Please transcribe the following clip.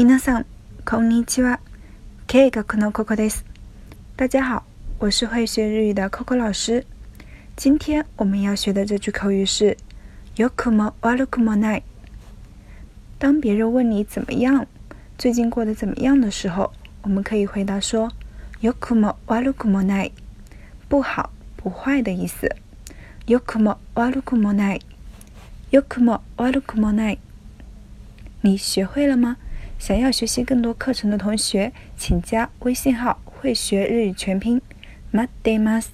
皆さん、こんにちは。K 学の Coco です。大家好，我是会学日语的 Coco 老师。今天我们要学的这句口语是“よくも悪くもない”。当别人问你怎么样，最近过得怎么样的时候，我们可以回答说“よくも悪くもない”，不好不坏的意思。よくも悪くもない。よくも悪くもない。你学会了吗？ 想要学习更多课程的同学，请加微信号“会学日语全拼”。待ってます。